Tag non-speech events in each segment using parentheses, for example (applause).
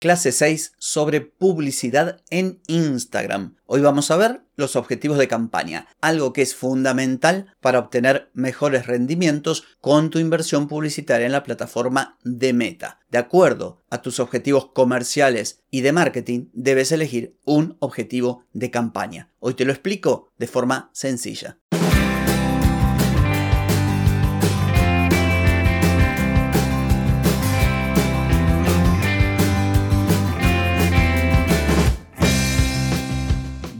Clase 6 sobre publicidad en Instagram. Hoy vamos a ver los objetivos de campaña, algo que es fundamental para obtener mejores rendimientos con tu inversión publicitaria en la plataforma de Meta. De acuerdo a tus objetivos comerciales y de marketing, debes elegir un objetivo de campaña. Hoy te lo explico de forma sencilla.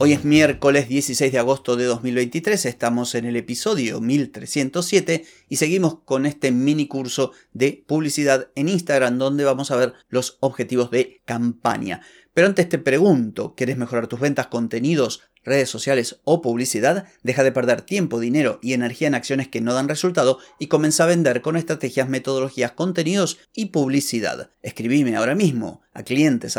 Hoy es miércoles 16 de agosto de 2023, estamos en el episodio 1307 y seguimos con este mini curso de publicidad en Instagram donde vamos a ver los objetivos de campaña. Pero antes te pregunto, ¿quieres mejorar tus ventas, contenidos, redes sociales o publicidad, deja de perder tiempo, dinero y energía en acciones que no dan resultado y comienza a vender con estrategias, metodologías, contenidos y publicidad. Escribime ahora mismo a clientes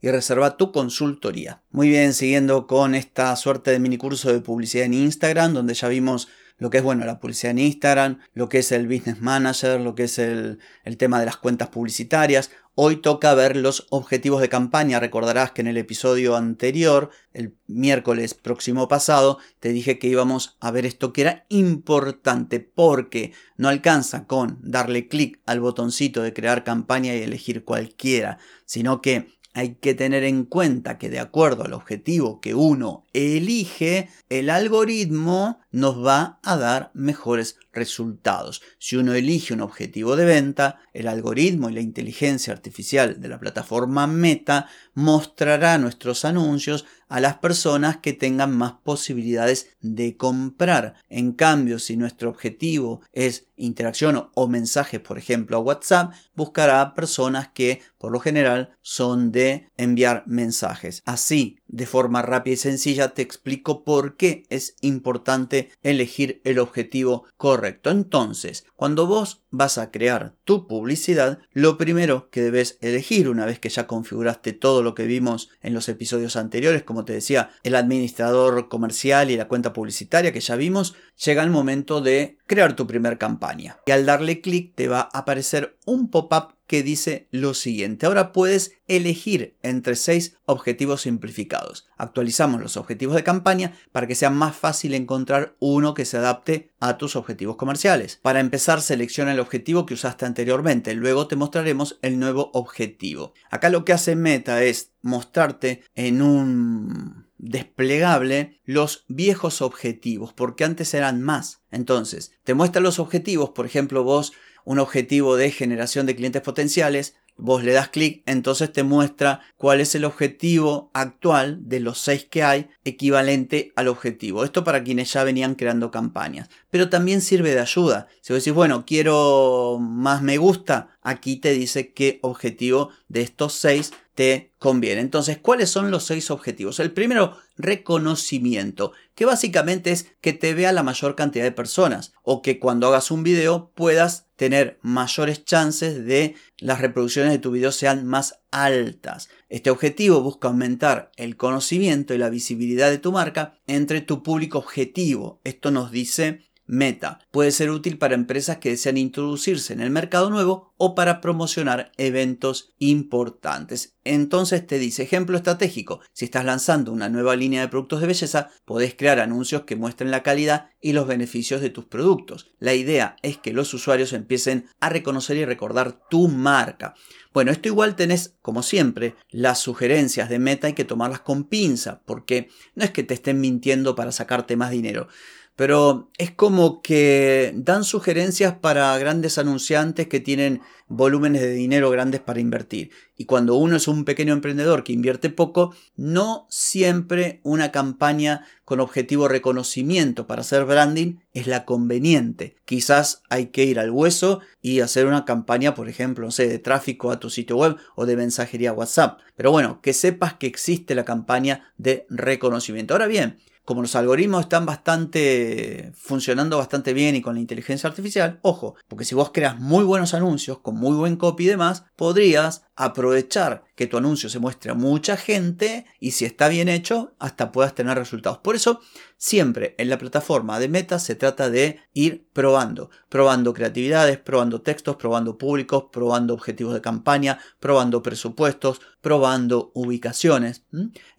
y reserva tu consultoría. Muy bien, siguiendo con esta suerte de mini curso de publicidad en Instagram, donde ya vimos lo que es bueno la publicidad en Instagram, lo que es el business manager, lo que es el, el tema de las cuentas publicitarias. Hoy toca ver los objetivos de campaña. Recordarás que en el episodio anterior, el miércoles próximo pasado, te dije que íbamos a ver esto que era importante porque no alcanza con darle clic al botoncito de crear campaña y elegir cualquiera, sino que hay que tener en cuenta que de acuerdo al objetivo que uno elige, el algoritmo nos va a dar mejores resultados. Si uno elige un objetivo de venta, el algoritmo y la inteligencia artificial de la plataforma Meta mostrará nuestros anuncios a las personas que tengan más posibilidades de comprar. En cambio, si nuestro objetivo es interacción o mensajes, por ejemplo, a WhatsApp, buscará personas que por lo general son de enviar mensajes. Así, de forma rápida y sencilla, te explico por qué es importante elegir el objetivo correcto. Entonces, cuando vos vas a crear tu publicidad, lo primero que debes elegir una vez que ya configuraste todo lo que vimos en los episodios anteriores, como te decía, el administrador comercial y la cuenta publicitaria que ya vimos, llega el momento de crear tu primer campaña. Y al darle clic te va a aparecer un pop-up que dice lo siguiente. Ahora puedes elegir entre seis objetivos simplificados. Actualizamos los objetivos de campaña para que sea más fácil encontrar uno que se adapte a tus objetivos comerciales. Para empezar, selecciona el objetivo que usaste anteriormente. Luego te mostraremos el nuevo objetivo. Acá lo que hace Meta es mostrarte en un desplegable los viejos objetivos, porque antes eran más. Entonces, te muestra los objetivos, por ejemplo, vos un objetivo de generación de clientes potenciales, vos le das clic, entonces te muestra cuál es el objetivo actual de los seis que hay equivalente al objetivo. Esto para quienes ya venían creando campañas. Pero también sirve de ayuda. Si vos decís, bueno, quiero más me gusta, aquí te dice qué objetivo de estos seis te conviene. Entonces, ¿cuáles son los seis objetivos? El primero, reconocimiento, que básicamente es que te vea la mayor cantidad de personas o que cuando hagas un video puedas tener mayores chances de las reproducciones de tu video sean más altas. Este objetivo busca aumentar el conocimiento y la visibilidad de tu marca entre tu público objetivo. Esto nos dice Meta. Puede ser útil para empresas que desean introducirse en el mercado nuevo o para promocionar eventos importantes. Entonces te dice, ejemplo estratégico, si estás lanzando una nueva línea de productos de belleza, podés crear anuncios que muestren la calidad y los beneficios de tus productos. La idea es que los usuarios empiecen a reconocer y recordar tu marca. Bueno, esto igual tenés, como siempre, las sugerencias de Meta hay que tomarlas con pinza, porque no es que te estén mintiendo para sacarte más dinero pero es como que dan sugerencias para grandes anunciantes que tienen volúmenes de dinero grandes para invertir. Y cuando uno es un pequeño emprendedor que invierte poco, no siempre una campaña con objetivo reconocimiento para hacer branding es la conveniente. Quizás hay que ir al hueso y hacer una campaña, por ejemplo, no sé, de tráfico a tu sitio web o de mensajería WhatsApp. Pero bueno, que sepas que existe la campaña de reconocimiento. Ahora bien, como los algoritmos están bastante funcionando bastante bien y con la inteligencia artificial, ojo, porque si vos creas muy buenos anuncios con muy buen copy y demás, podrías aprovechar que tu anuncio se muestre a mucha gente y si está bien hecho, hasta puedas tener resultados. Por eso, siempre en la plataforma de Meta se trata de ir probando, probando creatividades, probando textos, probando públicos, probando objetivos de campaña, probando presupuestos, probando ubicaciones.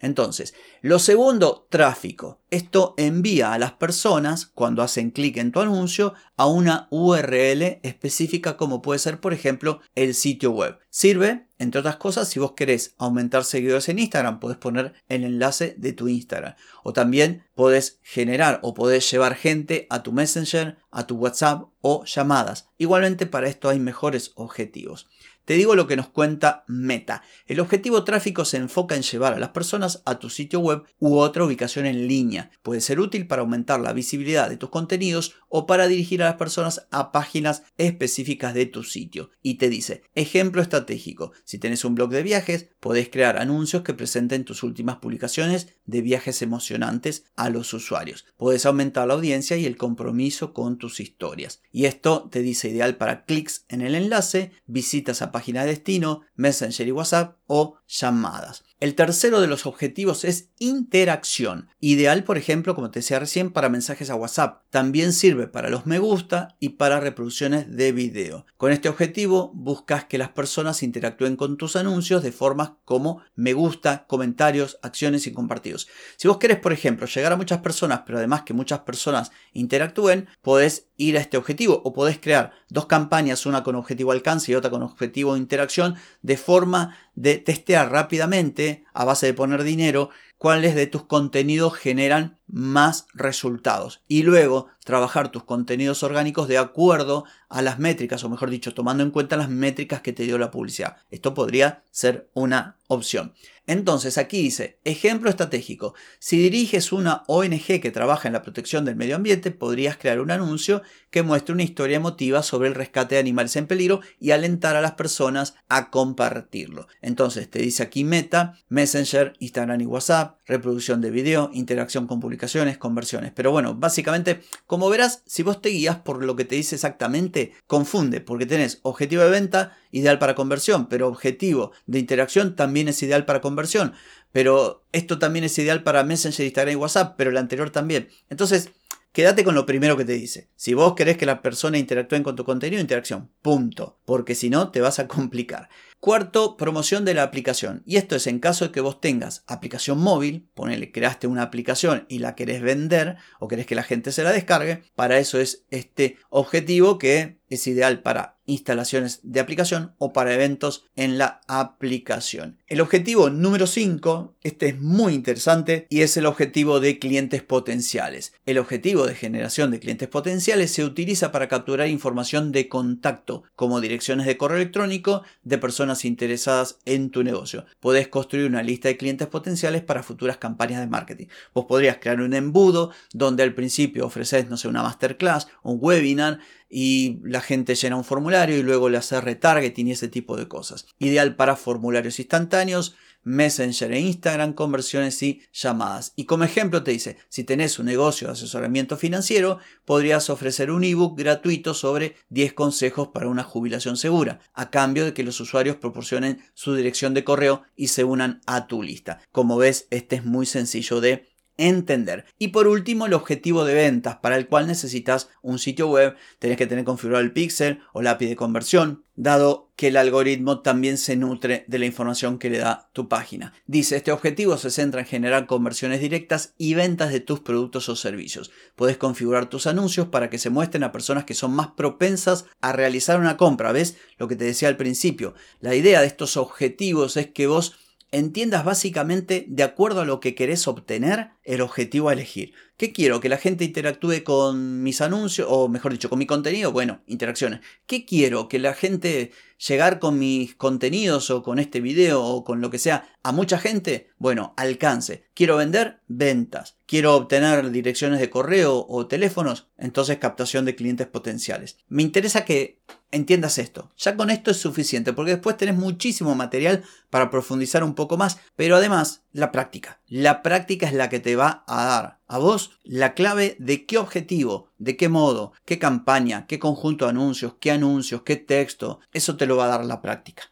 Entonces, lo segundo, tráfico. Esto envía a las personas, cuando hacen clic en tu anuncio, a una URL específica como puede ser, por ejemplo, el sitio web. Sirve, entre otras cosas, si vos querés aumentar seguidores en Instagram, podés poner el enlace de tu Instagram. O también podés generar o podés llevar gente a tu Messenger, a tu WhatsApp o llamadas. Igualmente para esto hay mejores objetivos. Te digo lo que nos cuenta Meta. El objetivo tráfico se enfoca en llevar a las personas a tu sitio web u otra ubicación en línea. Puede ser útil para aumentar la visibilidad de tus contenidos o para dirigir a las personas a páginas específicas de tu sitio. Y te dice, ejemplo estratégico, si tienes un blog de viajes, podés crear anuncios que presenten tus últimas publicaciones de viajes emocionantes a los usuarios. Puedes aumentar la audiencia y el compromiso con tus historias. Y esto te dice ideal para clics en el enlace, visitas a página de destino, Messenger y WhatsApp o llamadas. El tercero de los objetivos es interacción, ideal por ejemplo como te decía recién para mensajes a WhatsApp. También sirve para los me gusta y para reproducciones de video. Con este objetivo buscas que las personas interactúen con tus anuncios de formas como me gusta, comentarios, acciones y compartidos. Si vos querés por ejemplo llegar a muchas personas pero además que muchas personas interactúen, podés ir a este objetivo o podés crear dos campañas, una con objetivo alcance y otra con objetivo interacción, de forma de testear rápidamente, a base de poner dinero, cuáles de tus contenidos generan más resultados. Y luego trabajar tus contenidos orgánicos de acuerdo a las métricas, o mejor dicho, tomando en cuenta las métricas que te dio la publicidad. Esto podría ser una opción. Entonces aquí dice, ejemplo estratégico, si diriges una ONG que trabaja en la protección del medio ambiente, podrías crear un anuncio que muestre una historia emotiva sobre el rescate de animales en peligro y alentar a las personas a compartirlo. Entonces te dice aquí Meta, Messenger, Instagram y WhatsApp, reproducción de video, interacción con publicaciones, conversiones. Pero bueno, básicamente, como verás, si vos te guías por lo que te dice exactamente, confunde, porque tenés objetivo de venta, ideal para conversión, pero objetivo de interacción también es ideal para conversión. Pero esto también es ideal para Messenger, Instagram y WhatsApp, pero el anterior también. Entonces, quédate con lo primero que te dice. Si vos querés que las personas interactúen con tu contenido, interacción. Punto. Porque si no, te vas a complicar. Cuarto, promoción de la aplicación. Y esto es en caso de que vos tengas aplicación móvil, ponele, creaste una aplicación y la querés vender o querés que la gente se la descargue. Para eso es este objetivo que es ideal para instalaciones de aplicación o para eventos en la aplicación. El objetivo número 5, este es muy interesante y es el objetivo de clientes potenciales. El objetivo de generación de clientes potenciales se utiliza para capturar información de contacto como direcciones de correo electrónico de personas interesadas en tu negocio. Podés construir una lista de clientes potenciales para futuras campañas de marketing. Vos podrías crear un embudo donde al principio ofreces, no sé, una masterclass, un webinar y la gente llena un formulario y luego le hace retargeting y ese tipo de cosas. Ideal para formularios instantáneos, Messenger e Instagram, conversiones y llamadas. Y como ejemplo te dice, si tenés un negocio de asesoramiento financiero, podrías ofrecer un ebook gratuito sobre 10 consejos para una jubilación segura, a cambio de que los usuarios proporcionen su dirección de correo y se unan a tu lista. Como ves, este es muy sencillo de entender. Y por último, el objetivo de ventas, para el cual necesitas un sitio web, tenés que tener configurado el pixel o la API de conversión, dado que el algoritmo también se nutre de la información que le da tu página. Dice, este objetivo se centra en generar conversiones directas y ventas de tus productos o servicios. Puedes configurar tus anuncios para que se muestren a personas que son más propensas a realizar una compra. ¿Ves lo que te decía al principio? La idea de estos objetivos es que vos entiendas básicamente, de acuerdo a lo que querés obtener, el objetivo a elegir. ¿Qué quiero? ¿Que la gente interactúe con mis anuncios? O mejor dicho, con mi contenido. Bueno, interacciones. ¿Qué quiero? ¿Que la gente llegar con mis contenidos o con este video o con lo que sea a mucha gente? Bueno, alcance. ¿Quiero vender? Ventas. ¿Quiero obtener direcciones de correo o teléfonos? Entonces captación de clientes potenciales. Me interesa que entiendas esto. Ya con esto es suficiente porque después tenés muchísimo material para profundizar un poco más, pero además la práctica. La práctica es la que te va a dar a vos la clave de qué objetivo, de qué modo, qué campaña, qué conjunto de anuncios, qué anuncios, qué texto. Eso te lo va a dar la práctica.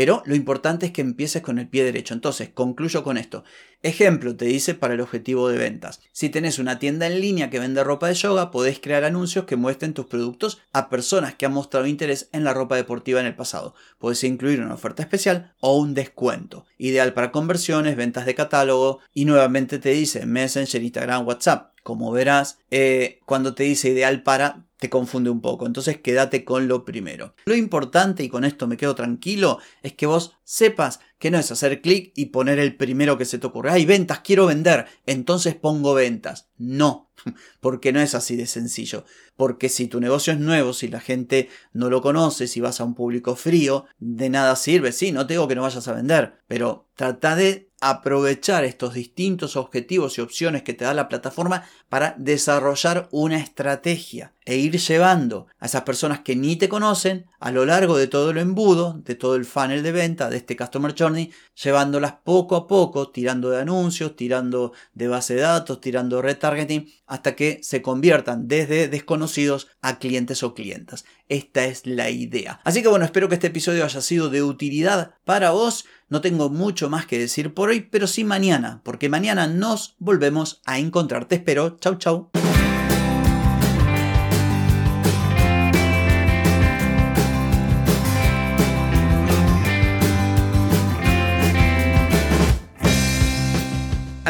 Pero lo importante es que empieces con el pie derecho. Entonces, concluyo con esto. Ejemplo, te dice para el objetivo de ventas. Si tenés una tienda en línea que vende ropa de yoga, podés crear anuncios que muestren tus productos a personas que han mostrado interés en la ropa deportiva en el pasado. Podés incluir una oferta especial o un descuento. Ideal para conversiones, ventas de catálogo y nuevamente te dice Messenger, Instagram, WhatsApp. Como verás, eh, cuando te dice ideal para, te confunde un poco. Entonces quédate con lo primero. Lo importante, y con esto me quedo tranquilo, es que vos sepas que no es hacer clic y poner el primero que se te ocurre. Hay ventas, quiero vender, entonces pongo ventas. No, (laughs) porque no es así de sencillo. Porque si tu negocio es nuevo, si la gente no lo conoce, si vas a un público frío, de nada sirve. Sí, no te digo que no vayas a vender, pero trata de aprovechar estos distintos objetivos y opciones que te da la plataforma para desarrollar una estrategia e ir llevando a esas personas que ni te conocen a lo largo de todo el embudo, de todo el funnel de venta, de este Customer Journey, llevándolas poco a poco, tirando de anuncios, tirando de base de datos, tirando retargeting, hasta que se conviertan desde desconocidos a clientes o clientas. Esta es la idea. Así que bueno, espero que este episodio haya sido de utilidad para vos. No tengo mucho más que decir por hoy, pero sí mañana, porque mañana nos volvemos a encontrar. Te espero. Chau, chau.